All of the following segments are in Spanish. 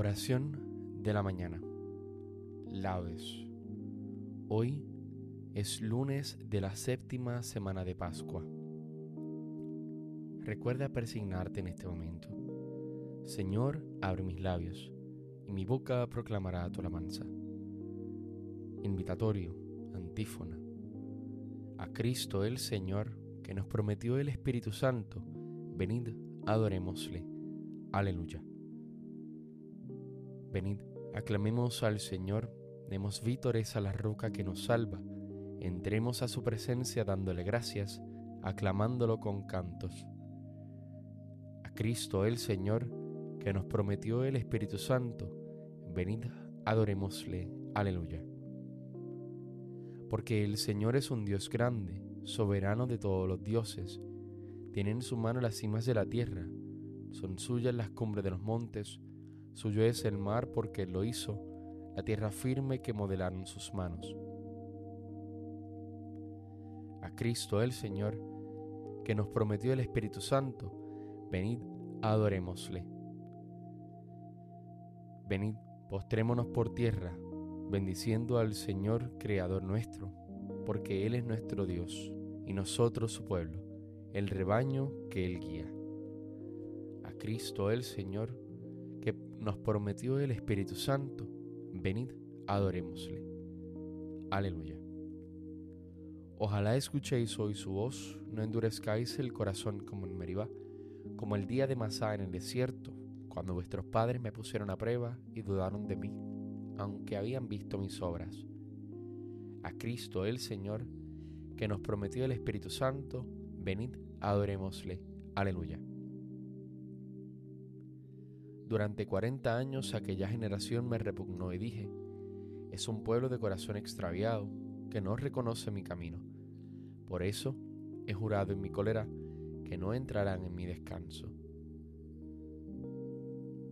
Oración de la mañana. Laudes. Hoy es lunes de la séptima semana de Pascua. Recuerda persignarte en este momento. Señor, abre mis labios, y mi boca proclamará tu alabanza. Invitatorio, antífona. A Cristo el Señor, que nos prometió el Espíritu Santo, venid, adorémosle. Aleluya. Venid, aclamemos al Señor, demos vítores a la roca que nos salva, entremos a su presencia dándole gracias, aclamándolo con cantos. A Cristo el Señor, que nos prometió el Espíritu Santo, venid, adorémosle. Aleluya. Porque el Señor es un Dios grande, soberano de todos los dioses, tiene en su mano las cimas de la tierra, son suyas las cumbres de los montes, Suyo es el mar porque lo hizo, la tierra firme que modelaron sus manos. A Cristo el Señor, que nos prometió el Espíritu Santo, venid, adorémosle. Venid, postrémonos por tierra, bendiciendo al Señor Creador nuestro, porque Él es nuestro Dios y nosotros su pueblo, el rebaño que Él guía. A Cristo el Señor, nos prometió el Espíritu Santo. Venid, adorémosle. Aleluya. Ojalá escuchéis hoy su voz, no endurezcáis el corazón como en Meribá, como el día de Masá en el desierto, cuando vuestros padres me pusieron a prueba y dudaron de mí, aunque habían visto mis obras. A Cristo el Señor, que nos prometió el Espíritu Santo, venid, adorémosle. Aleluya. Durante cuarenta años aquella generación me repugnó y dije, es un pueblo de corazón extraviado que no reconoce mi camino. Por eso he jurado en mi cólera que no entrarán en mi descanso.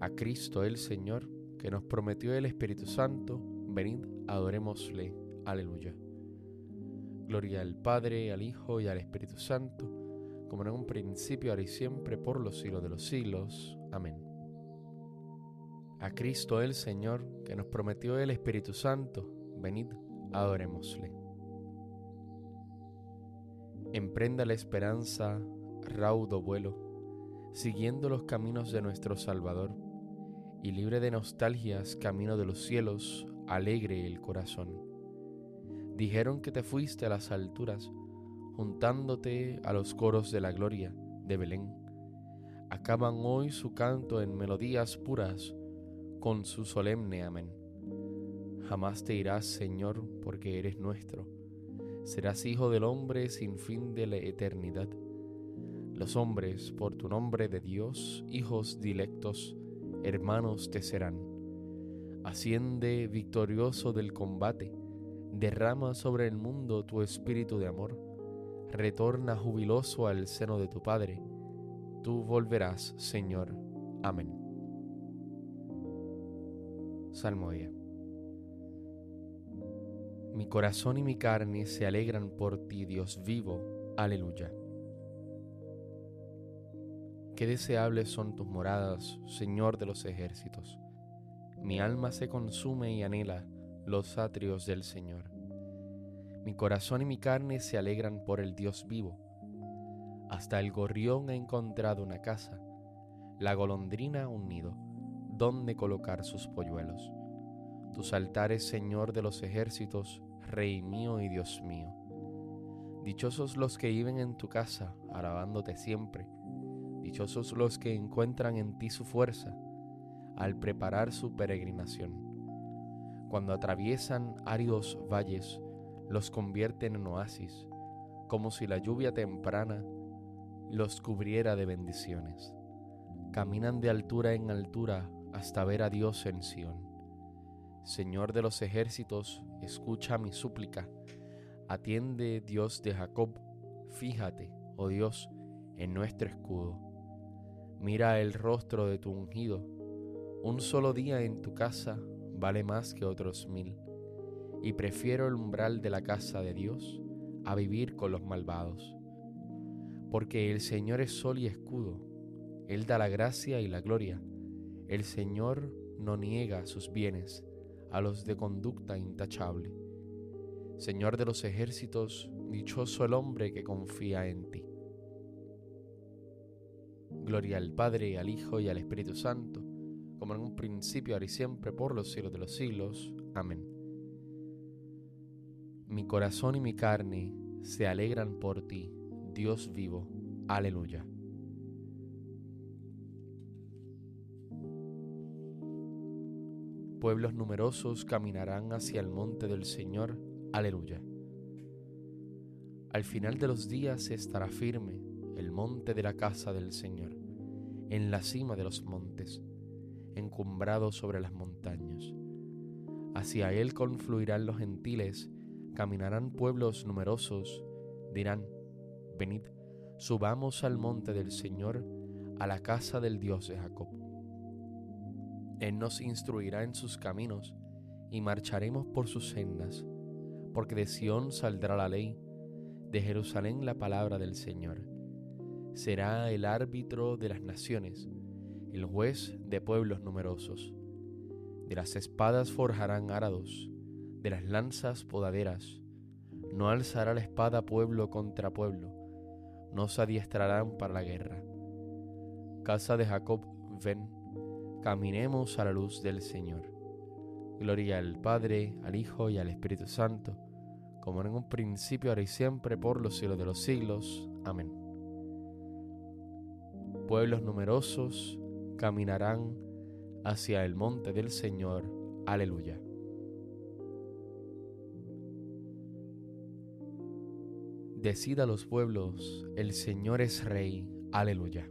A Cristo el Señor, que nos prometió el Espíritu Santo, venid, adorémosle. Aleluya. Gloria al Padre, al Hijo y al Espíritu Santo, como en un principio, ahora y siempre, por los siglos de los siglos. Amén a Cristo el Señor, que nos prometió el Espíritu Santo, venid, adorémosle. Emprenda la esperanza, raudo vuelo, siguiendo los caminos de nuestro Salvador, y libre de nostalgias, camino de los cielos, alegre el corazón. Dijeron que te fuiste a las alturas, juntándote a los coros de la gloria de Belén. Acaban hoy su canto en melodías puras, con su solemne amén. Jamás te irás, Señor, porque eres nuestro. Serás hijo del hombre sin fin de la eternidad. Los hombres, por tu nombre de Dios, hijos dilectos, hermanos te serán. Asciende victorioso del combate, derrama sobre el mundo tu espíritu de amor, retorna jubiloso al seno de tu Padre. Tú volverás, Señor. Amén. Salmodia. Mi corazón y mi carne se alegran por ti, Dios vivo. Aleluya. Qué deseables son tus moradas, Señor de los ejércitos. Mi alma se consume y anhela los atrios del Señor. Mi corazón y mi carne se alegran por el Dios vivo. Hasta el gorrión ha encontrado una casa, la golondrina un nido dónde colocar sus polluelos. Tus altares, Señor de los ejércitos, Rey mío y Dios mío. Dichosos los que viven en tu casa, alabándote siempre. Dichosos los que encuentran en ti su fuerza al preparar su peregrinación. Cuando atraviesan áridos valles, los convierten en oasis, como si la lluvia temprana los cubriera de bendiciones. Caminan de altura en altura hasta ver a Dios en Sión. Señor de los ejércitos, escucha mi súplica. Atiende, Dios de Jacob, fíjate, oh Dios, en nuestro escudo. Mira el rostro de tu ungido. Un solo día en tu casa vale más que otros mil, y prefiero el umbral de la casa de Dios a vivir con los malvados. Porque el Señor es sol y escudo, Él da la gracia y la gloria el Señor no niega sus bienes a los de conducta intachable. Señor de los ejércitos, dichoso el hombre que confía en ti. Gloria al Padre, al Hijo y al Espíritu Santo, como en un principio, ahora y siempre, por los siglos de los siglos. Amén. Mi corazón y mi carne se alegran por ti, Dios vivo. Aleluya. Pueblos numerosos caminarán hacia el monte del Señor. Aleluya. Al final de los días estará firme el monte de la casa del Señor, en la cima de los montes, encumbrado sobre las montañas. Hacia él confluirán los gentiles, caminarán pueblos numerosos, dirán, venid, subamos al monte del Señor, a la casa del Dios de Jacob. Él nos instruirá en sus caminos y marcharemos por sus sendas, porque de Sión saldrá la ley, de Jerusalén la palabra del Señor. Será el árbitro de las naciones, el juez de pueblos numerosos. De las espadas forjarán arados, de las lanzas podaderas. No alzará la espada pueblo contra pueblo, no se adiestrarán para la guerra. Casa de Jacob, ven caminemos a la luz del Señor. Gloria al Padre, al Hijo y al Espíritu Santo, como en un principio, ahora y siempre, por los siglos de los siglos. Amén. Pueblos numerosos caminarán hacia el monte del Señor. Aleluya. Decida los pueblos, el Señor es Rey. Aleluya.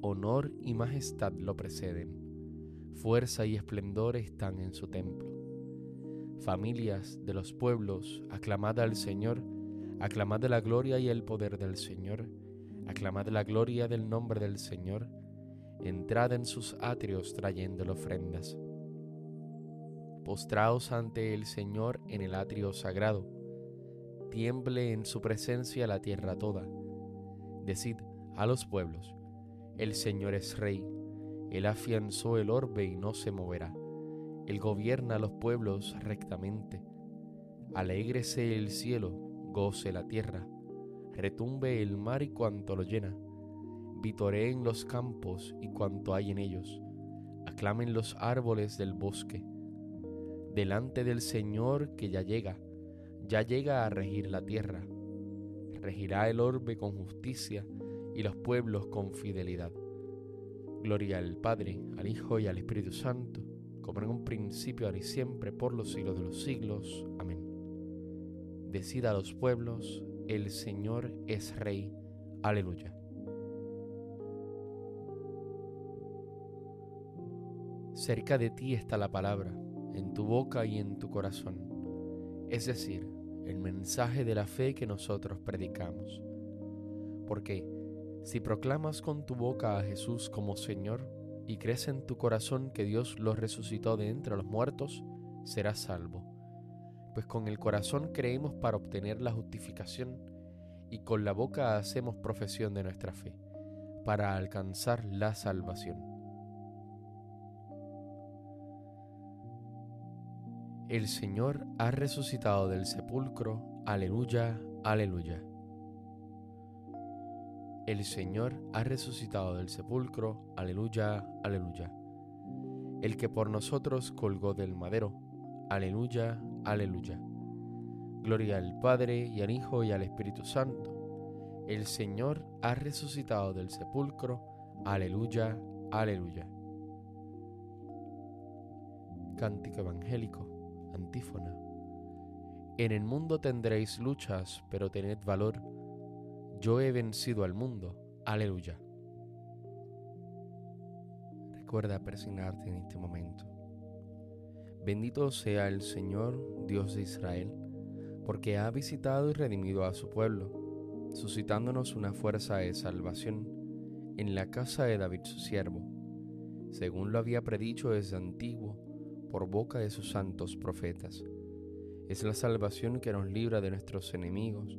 honor y majestad lo preceden, fuerza y esplendor están en su templo. Familias de los pueblos, aclamad al Señor, aclamad la gloria y el poder del Señor, aclamad la gloria del nombre del Señor, entrad en sus atrios trayendo ofrendas. Postraos ante el Señor en el atrio sagrado, tiemble en su presencia la tierra toda. Decid a los pueblos, el Señor es rey, Él afianzó el orbe y no se moverá. Él gobierna a los pueblos rectamente. Alégrese el cielo, goce la tierra, retumbe el mar y cuanto lo llena. Vitoreen los campos y cuanto hay en ellos. Aclamen los árboles del bosque. Delante del Señor que ya llega, ya llega a regir la tierra. Regirá el orbe con justicia y los pueblos con fidelidad. Gloria al Padre, al Hijo y al Espíritu Santo, como en un principio, ahora y siempre, por los siglos de los siglos. Amén. Decida a los pueblos, el Señor es Rey. Aleluya. Cerca de ti está la palabra, en tu boca y en tu corazón, es decir, el mensaje de la fe que nosotros predicamos. Porque si proclamas con tu boca a Jesús como Señor y crees en tu corazón que Dios lo resucitó de entre los muertos, serás salvo. Pues con el corazón creemos para obtener la justificación y con la boca hacemos profesión de nuestra fe, para alcanzar la salvación. El Señor ha resucitado del sepulcro, aleluya, aleluya. El Señor ha resucitado del sepulcro, aleluya, aleluya. El que por nosotros colgó del madero, aleluya, aleluya. Gloria al Padre y al Hijo y al Espíritu Santo. El Señor ha resucitado del sepulcro, aleluya, aleluya. Cántico Evangélico, antífona. En el mundo tendréis luchas, pero tened valor yo he vencido al mundo. Aleluya. Recuerda persignarte en este momento. Bendito sea el Señor, Dios de Israel, porque ha visitado y redimido a su pueblo, suscitándonos una fuerza de salvación en la casa de David su siervo, según lo había predicho desde antiguo por boca de sus santos profetas. Es la salvación que nos libra de nuestros enemigos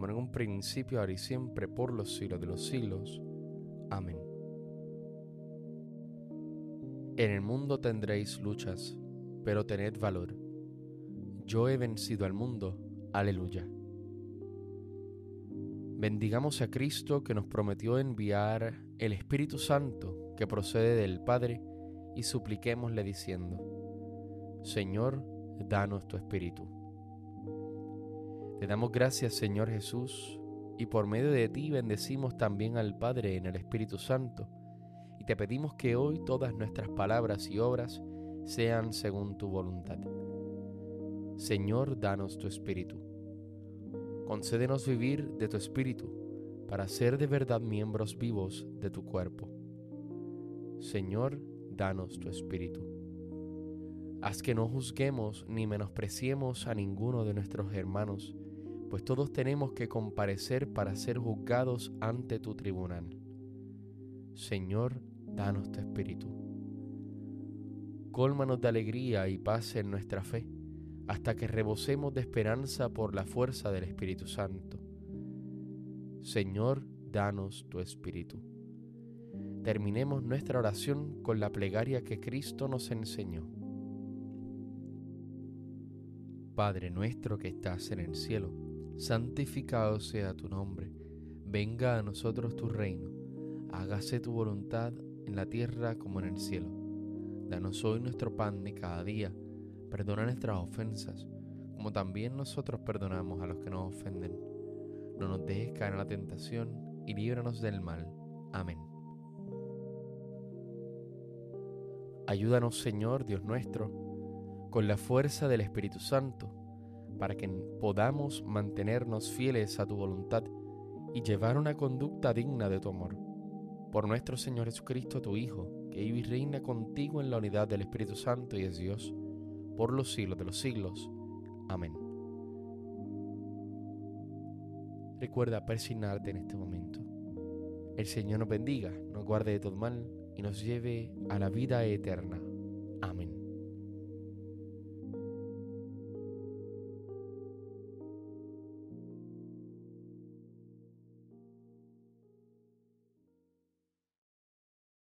como en un principio, ahora y siempre, por los siglos de los siglos. Amén. En el mundo tendréis luchas pero tened valor. Yo he vencido al mundo. Aleluya. Bendigamos a Cristo que nos prometió enviar el Espíritu Santo que procede del Padre y supliquémosle diciendo, Señor, danos tu Espíritu. Te damos gracias, Señor Jesús, y por medio de ti bendecimos también al Padre en el Espíritu Santo, y te pedimos que hoy todas nuestras palabras y obras sean según tu voluntad. Señor, danos tu espíritu. Concédenos vivir de tu espíritu para ser de verdad miembros vivos de tu cuerpo. Señor, danos tu espíritu. Haz que no juzguemos ni menospreciemos a ninguno de nuestros hermanos, pues todos tenemos que comparecer para ser juzgados ante tu tribunal. Señor, danos tu espíritu. Cólmanos de alegría y paz en nuestra fe, hasta que rebosemos de esperanza por la fuerza del Espíritu Santo. Señor, danos tu Espíritu. Terminemos nuestra oración con la plegaria que Cristo nos enseñó. Padre nuestro que estás en el cielo, santificado sea tu nombre, venga a nosotros tu reino, hágase tu voluntad en la tierra como en el cielo. Danos hoy nuestro pan de cada día. Perdona nuestras ofensas, como también nosotros perdonamos a los que nos ofenden. No nos dejes caer en la tentación y líbranos del mal. Amén. Ayúdanos, Señor Dios nuestro, con la fuerza del Espíritu Santo, para que podamos mantenernos fieles a tu voluntad y llevar una conducta digna de tu amor. Por nuestro Señor Jesucristo, tu Hijo, que vive y reina contigo en la unidad del Espíritu Santo y es Dios, por los siglos de los siglos. Amén. Recuerda persignarte en este momento. El Señor nos bendiga, nos guarde de todo mal y nos lleve a la vida eterna. Amén.